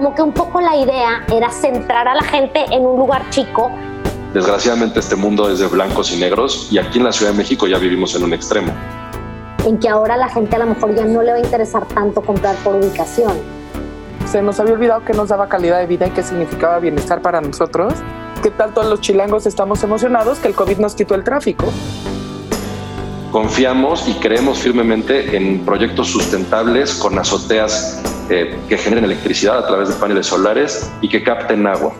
como que un poco la idea era centrar a la gente en un lugar chico. Desgraciadamente este mundo es de blancos y negros y aquí en la Ciudad de México ya vivimos en un extremo. En que ahora la gente a lo mejor ya no le va a interesar tanto comprar por ubicación. Se nos había olvidado que nos daba calidad de vida y qué significaba bienestar para nosotros. ¿Qué tal todos los chilangos estamos emocionados que el COVID nos quitó el tráfico? Confiamos y creemos firmemente en proyectos sustentables con azoteas eh, que generen electricidad a través de paneles solares y que capten agua.